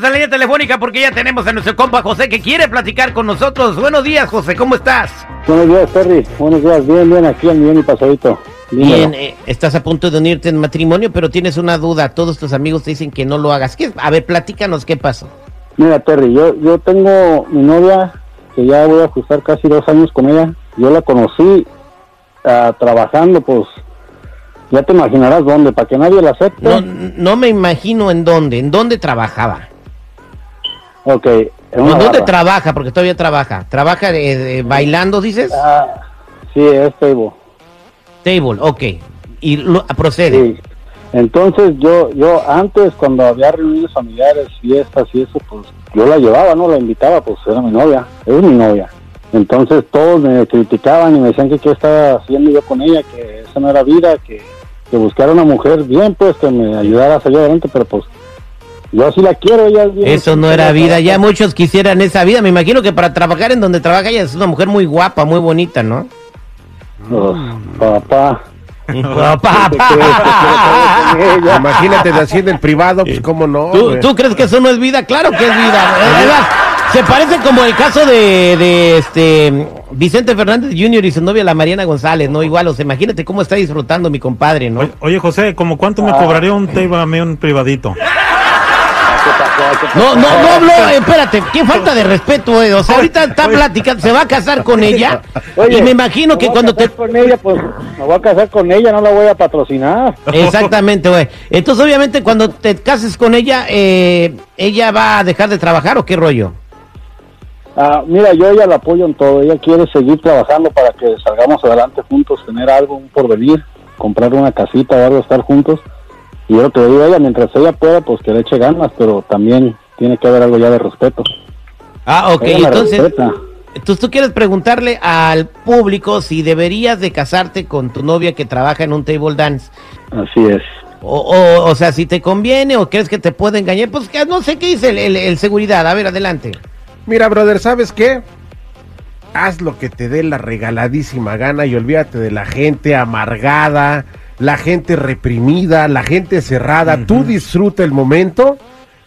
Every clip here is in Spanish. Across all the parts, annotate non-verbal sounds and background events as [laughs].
vámonos a la línea telefónica porque ya tenemos a nuestro compa José que quiere platicar con nosotros. Buenos días, José, ¿cómo estás? Buenos días, Terry. Buenos días, bien, bien, aquí millón y pasadito. Bien, eh, estás a punto de unirte en matrimonio, pero tienes una duda. Todos tus amigos te dicen que no lo hagas. ¿Qué? A ver, platícanos qué pasó. Mira, Terry, yo, yo tengo mi novia, que ya voy a ajustar casi dos años con ella. Yo la conocí ah, trabajando, pues, ya te imaginarás dónde, para que nadie la acepte. No, no me imagino en dónde, en dónde trabajaba. Ok, en ¿O una ¿En dónde barra. trabaja? Porque todavía trabaja. ¿Trabaja de bailando, dices? Ah, sí, es table. Table, ok. Y lo- procede. Sí. Entonces yo, yo antes cuando había reuniones familiares, fiestas y eso, pues yo la llevaba, no la invitaba, pues era mi novia, es mi novia. Entonces todos me criticaban y me decían que qué estaba haciendo yo con ella, que esa no era vida, que, que buscara una mujer bien, pues que me ayudara a salir adelante, pero pues yo así la quiero, ella es bien- Eso no era vida. Ya muchos quisieran esa vida. Me imagino que para trabajar en donde trabaja ella es una mujer muy guapa, muy bonita, ¿no? [laughs] Papá. Papá. Imagínate de así en el privado, pues cómo no. ¿Tú, crees que eso no es vida? Claro que es vida. [laughs] Además, se parece como el caso de, de este Vicente Fernández Jr. y su novia la Mariana González, ¿no? Igual, o sea, imagínate cómo está disfrutando mi compadre, ¿no? Oye, oye, José, ¿como cuánto Ah. me cobraría un table a mí un privadito? ¿Qué pasó? ¿Qué pasó? No, no, no [laughs] habló, espérate, qué falta de respeto, eh. O sea, ahorita está platicando, se va a casar con ella. Oye, y me imagino que cuando te. con ella, pues me voy a casar con ella, no la voy a patrocinar. Exactamente, güey. Entonces, obviamente, cuando te cases con ella, eh, ¿ella va a dejar de trabajar o qué rollo? Ah, mira, yo ella la apoyo en todo. Ella quiere seguir trabajando para que salgamos adelante juntos, tener algo, un porvenir, comprar una casita o algo, estar juntos. Y yo lo que le digo a ella, mientras ella pueda, pues que le eche ganas, pero también tiene que haber algo ya de respeto. Ah, ok, Ella entonces. Entonces tú quieres preguntarle al público si deberías de casarte con tu novia que trabaja en un table dance. Así es. O, o, o sea, si te conviene o crees que te puede engañar. Pues que no sé qué dice el, el- el seguridad. A ver, adelante. Mira, brother, ¿sabes qué? Haz lo que te dé la regaladísima gana y olvídate de la gente amargada, la gente reprimida, la gente cerrada. Tú disfruta el momento,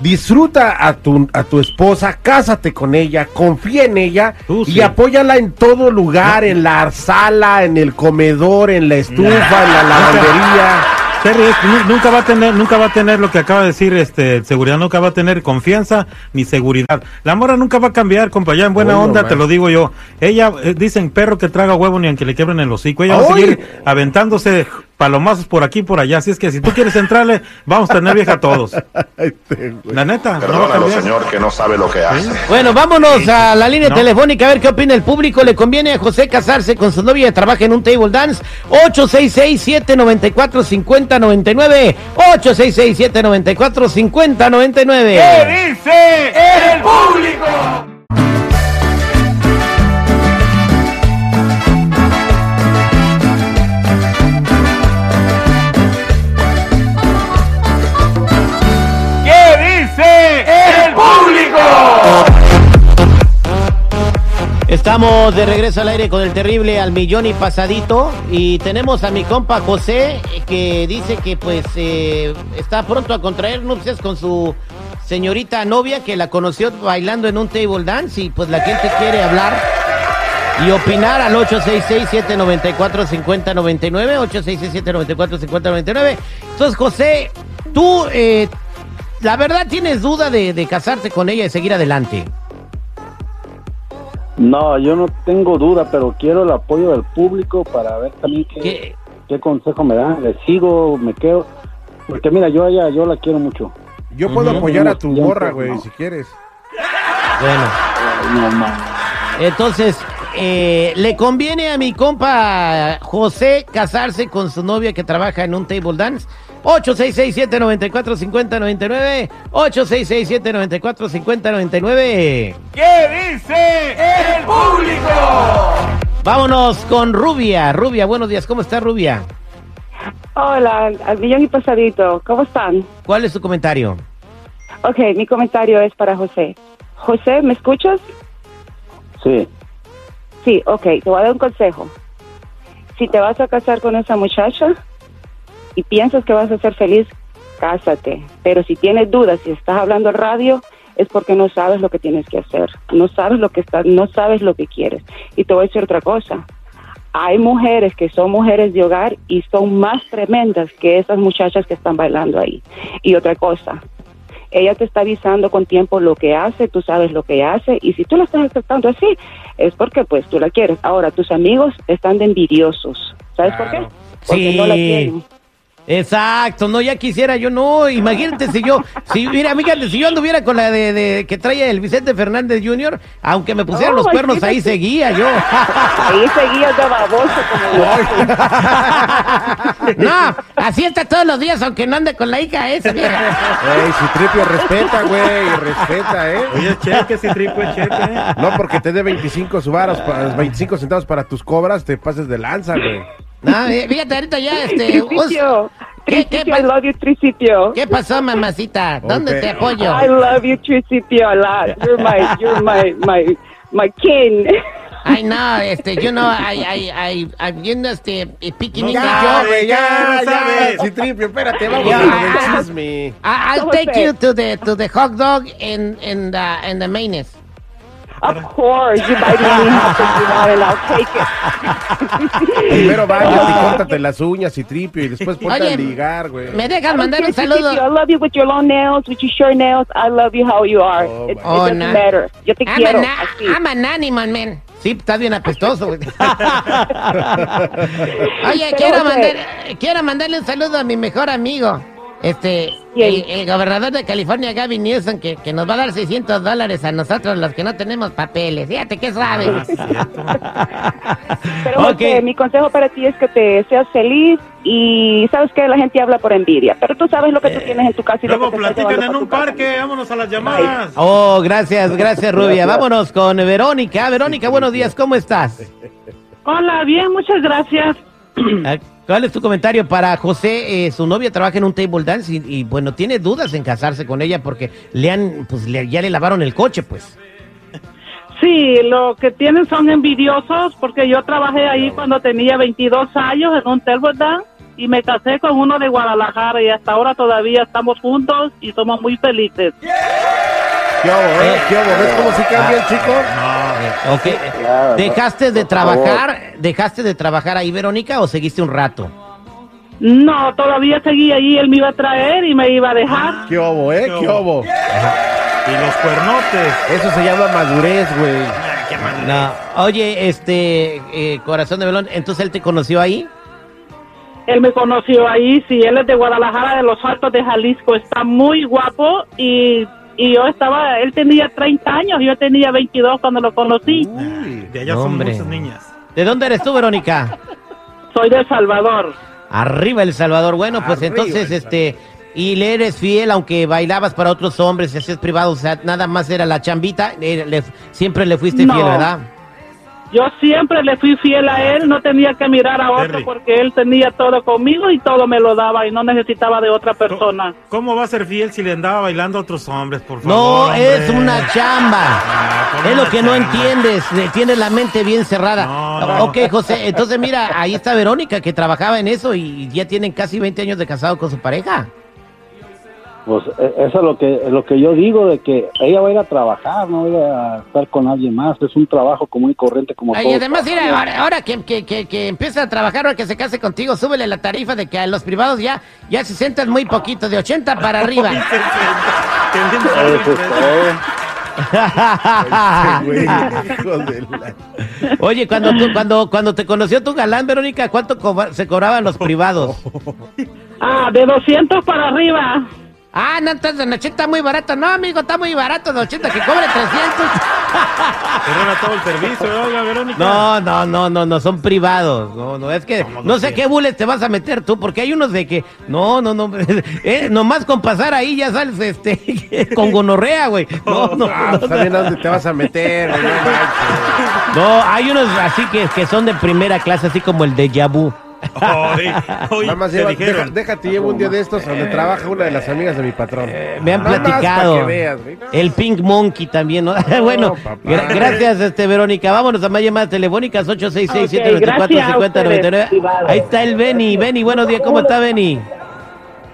disfruta a tu, a tu esposa, cásate con ella, confía en ella y sí. apóyala en todo lugar, en la sala, en el comedor, en la estufa, en la lavandería. [laughs] Terry, nunca va a tener, nunca va a tener lo que acaba de decir este seguridad, nunca va a tener confianza ni seguridad. La mora nunca va a cambiar, compa, ya en buena onda te lo digo yo. Ella eh, dicen perro que traga huevo ni aunque le quiebren el hocico. Ella va a seguir aventándose palomazos por aquí y por allá. Así es que si tú quieres entrarle, vamos a tener vieja todos. [laughs] La neta, no a Perdónalo, cambiar. señor, que no sabe lo que hace. Bueno, vámonos a la línea No. telefónica a ver qué opina el público. ¿Le conviene a José casarse con su novia que trabaja en un table dance? 866-794-5099. 866-794-5099. dice el público? Estamos de regreso al aire con el terrible al millón y pasadito y tenemos a mi compa José que dice que pues eh, está pronto a contraer nupcias con su señorita novia que la conoció bailando en un table dance y pues la gente quiere hablar y opinar al 866-794-5099 866-794-5099 Entonces José, tú eh, la verdad tienes duda de, de casarte con ella y seguir adelante. No, yo no tengo duda, pero quiero el apoyo del público para ver también qué, ¿Qué? qué consejo me dan. ¿Le sigo? ¿Me quedo? Porque mira, yo ella, yo la quiero mucho. Yo puedo apoyar a tu morra, güey, si quieres. Bueno. Ay, no. Entonces, eh, ¿le conviene a mi compa José casarse con su novia que trabaja en un table dance? 866-794-5099. 866-794-5099. ¿Qué dice el público? Vámonos con Rubia. Rubia, buenos días. ¿Cómo está Rubia? Hola, al millón y pasadito. ¿Cómo están? ¿Cuál es su comentario? Ok, mi comentario es para José. José, ¿me escuchas? Sí, Sí, ok, te voy a dar un consejo. Si te vas a casar con esa muchacha y piensas que vas a ser feliz cásate. Pero si tienes dudas, si estás hablando al radio, es porque no sabes lo que tienes que hacer. No sabes lo que estás, no sabes lo que quieres. Y te voy a decir otra cosa. Hay mujeres que son mujeres de hogar y son más tremendas que esas muchachas que están bailando ahí. Y otra cosa, ella te está avisando con tiempo lo que hace, tú sabes lo que hace, y si tú la estás aceptando así, es porque pues tú la quieres. Ahora, tus amigos están de envidiosos. ¿Sabes por qué? Porque Sí. no la quieren. Exacto, no, ya quisiera yo, no, imagínate si yo, si, mira, fíjate, si yo anduviera con la de, de- que trae el Vicente Fernández Jr., aunque me pusieran No, los cuernos, [laughs] ahí seguía yo. Ahí seguías de baboso como No, así está todos los días, aunque no ande con la hija esa. Ey, Citripio, respeta, güey, respeta, ¿eh? Oye, cheque, cheque. No porque te dé 25 subaros, pa- 25 centavos para tus cobras, te pases de lanza, güey. No, eh, fíjate, ahorita ya, este, [laughs] Tricipio. ¿Qué- qué I love you, Tricipio. ¿qué pasó, mamacita? ¿Dónde Ok. te apoyo? I love you, Tricipio, a lot. You're my, you're my, my, my king. [laughs] Ay, no, este, you know, I, I, I, I'm viendo este, picking No, English, Ya, yo. ya, ya sabes. Citripio, espérate, vamos Ya. con el chisme. I, I'll ¿Cómo take you to the, to the hot dog and, and, the, and the mayonnaise. Of course, you buy me and I'll take it. [laughs] Primero bañate y córtate las uñas, Citripio, y después ponte Oye, a ligar, güey. ¿Me dejas mandar un saludo? I love you with your long nails, with your short nails. I love you how you are. Oh, it, it Oh, doesn't matter. Yo te I'm, quiero. así. I'm an animal, man. Sí, estás bien apestoso. güey. [laughs] Oye, Pero, quiero, mandar, quiero mandarle un saludo a mi mejor amigo. Este, el, el gobernador de California, Gavin Newsom, que, que nos va a dar 600 dólares a nosotros los que no tenemos papeles. Fíjate qué suave. [laughs] Pero Ok. José, mi consejo para ti es que te seas feliz y sabes que la gente habla por envidia, pero tú sabes lo que tú tienes en tu casa y Luego lo que te estás platican en un casa. parque, vámonos a las llamadas. Oh, gracias, gracias, Rubia. Vámonos con Verónica. Verónica, buenos días, ¿cómo estás? Hola, bien, muchas gracias. Ah, ¿Cuál es tu comentario para José? Eh, su novia trabaja en un table dance y, y, bueno, tiene dudas en casarse con ella porque le han, pues le- ya le lavaron el coche, pues. Sí, lo que tienen son envidiosos porque yo trabajé ahí cuando tenía 22 años en un table dance y me casé con uno de Guadalajara y hasta ahora todavía estamos juntos y somos muy felices. ¿Qué hago, eh? ¿Qué hago? ¿Ves cómo sí cambia el chico? Eh, ok. Claro, ¿Dejaste de favor. trabajar, dejaste de trabajar ahí, Verónica, o seguiste un rato? No, todavía seguí ahí, él me iba a traer y me iba a dejar. ¿Qué hago, eh? ¿Qué hago? Y los cuernotes. Eso se llama madurez, güey. No. Oye, este, eh, corazón de melón, entonces él te conoció ahí. Él me conoció ahí, sí, él es de Guadalajara, de los Altos de Jalisco, está muy guapo y, y yo estaba, él tenía 30 años, yo tenía 22 cuando lo conocí. Uy. De allá No, son hombre. muchas niñas. ¿De dónde eres tú, Verónica? [laughs] Soy de El Salvador. Arriba El Salvador. Bueno, pues Arriba entonces, este, y le eres fiel, aunque bailabas para otros hombres, hacías privado, o sea, nada más era la chambita, eh, le- siempre le fuiste No. fiel, ¿verdad? Yo siempre le fui fiel a él, no tenía que mirar a otro Terry. porque él tenía todo conmigo y todo me lo daba y no necesitaba de otra persona. ¿Cómo va a ser fiel si le andaba bailando a otros hombres, por favor? No, hombre? es una chamba. Ah, ¿cómo es lo que no entiendes, tienes la mente bien cerrada. No, no. Ok, José, entonces mira, ahí está Verónica que trabajaba en eso y ya tienen casi 20 años de casado con su pareja. Pues eh, eso es lo que lo que yo digo de que ella va a ir a trabajar, no va a estar con alguien más. Es un trabajo común y corriente como Ay, todos además, mira, ahora, ahora que, que, que, que empieza a trabajar, ahora que se case contigo, súbele la tarifa de que a los privados ya, ya se sientan muy poquito, de 80 para arriba. [laughs] [laughs] Oye, cuando, tú, cuando, cuando te conoció tu galán, Verónica, ¿cuánto se cobraban los privados? Ah, de 200 para arriba. Ah, no, entonces de 80 está muy barato. No, amigo, está muy barato de 80, que cobre 300. Pero era todo el servicio, oiga, Verónica. No, no, no, no, no, son privados. No, no, es que ¿Cómo no no sé qué bules te vas a meter tú, porque hay unos de que, no, no, no, [laughs] eh, nomás con pasar ahí ya sales este, [laughs] con gonorrea, güey. No, no, Ah, no, pues también a dónde te vas a meter, güey, no [laughs] no, hay unos así que, que son de primera clase, así como el de Yabu. Oye, oye, Nada más te lleva- dijeron. deja- déjate llevo un día de estos donde trabaja una de las amigas de mi patrón. Me han Nada más platicado. pa' que veas, güey. El Pink Monkey también, [laughs] ¿no? bueno, papá. gra- gracias, este Verónica. Vámonos a más llamadas telefónicas 866 Ok, gracias a 794 5099 ustedes, privados. Ahí está el Benny. Benny, buenos días, ¿cómo está Benny?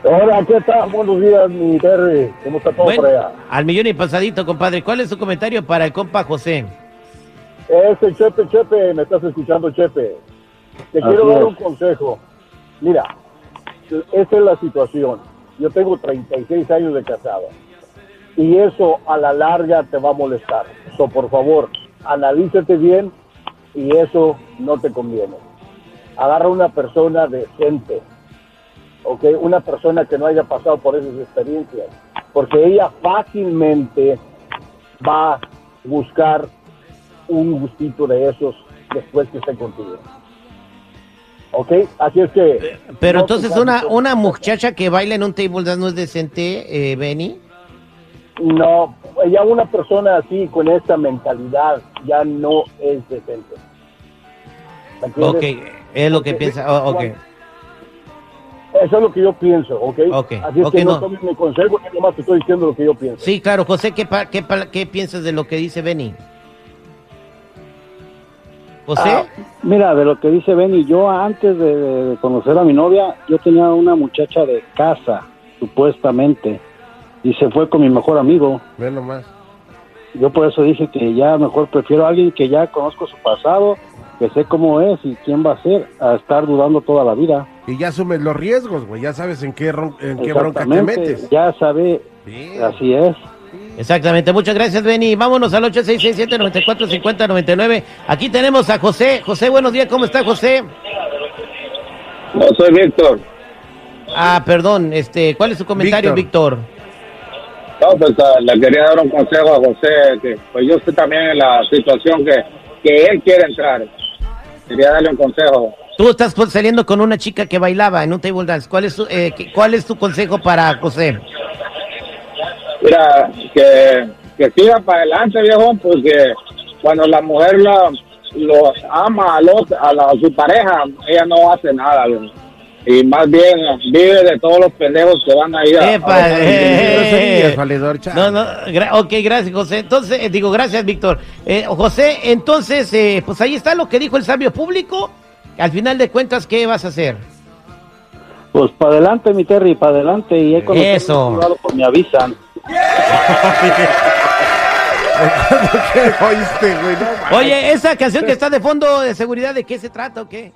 Hola, ¿qué tal? Buenos días, mi Terry. ¿Cómo está todo Bueno, por allá? al millón y pasadito, compadre. ¿Cuál es su comentario para el compa José? Ese Chepe, Chepe, me estás escuchando, Chepe. Te Así quiero dar es. un consejo. Mira, esa es la situación. Yo tengo 36 años de casado. Y eso a la larga te va a molestar. So, por favor, analízate bien y eso no te conviene. Agarra una persona decente. ¿ok? Una persona que no haya pasado por esas experiencias. Porque ella fácilmente va a buscar un gustito de esos después que esté contigo. ¿Ok? Así es que... Pero no entonces cases una, una muchacha que baila en un table dance no es decente, eh, Benny. No, ya una persona así, con esta mentalidad, ya no es decente. Ok, es lo que piensa. ok. Eso es lo que yo pienso, ¿ok? Ok, Así es que no, no. tomes mi consejo, yo nomás te estoy diciendo lo que yo pienso. Sí, claro, José, ¿qué, pa- qué, pa- qué piensas de lo que dice Benny? José, Ah, mira, de lo que dice Benny, yo antes de, conocer a mi novia, yo tenía una muchacha de casa, supuestamente, y se fue con mi mejor amigo. Ve nomás. Yo por eso dije que ya mejor prefiero a alguien que ya conozco su pasado, que sé cómo es y quién va a ser, a estar dudando toda la vida. Y ya asumes los riesgos, güey. Ya sabes en qué, en qué bronca te metes. Ya sabe, Bien. así es. Exactamente. Muchas gracias, Benny. Vámonos al 8667-945099. Aquí tenemos a José. José, buenos días. ¿Cómo está, José? No, soy Víctor. Ah, perdón. Este, ¿Cuál es su comentario, Víctor? No, pues ah, le quería dar un consejo a José, que pues yo estoy también en la situación que, que él quiere entrar. Quería darle un consejo. Tú estás pues, saliendo con una chica que bailaba en un table dance. ¿Cuál es, su- eh, ¿Cuál es tu consejo para José? Mira, que, que siga para adelante, viejo, porque cuando la mujer la, lo ama a, los, a, la- a su pareja, ella no hace nada, viejo. Y más bien vive de todos los pendejos que van a ir a... Epa, a- eh, valedor, chao. No, no, gra- ok, gracias, José. Entonces, eh, digo, gracias, Víctor. Eh, José, entonces, eh, pues ahí está lo que dijo el sabio público. Al final de cuentas, ¿qué vas a hacer? Pues para adelante, mi Terry, para adelante. Y ahí cuando Eso. pues me avisan. Oye, esa canción que está de fondo de seguridad, ¿de qué se trata o qué?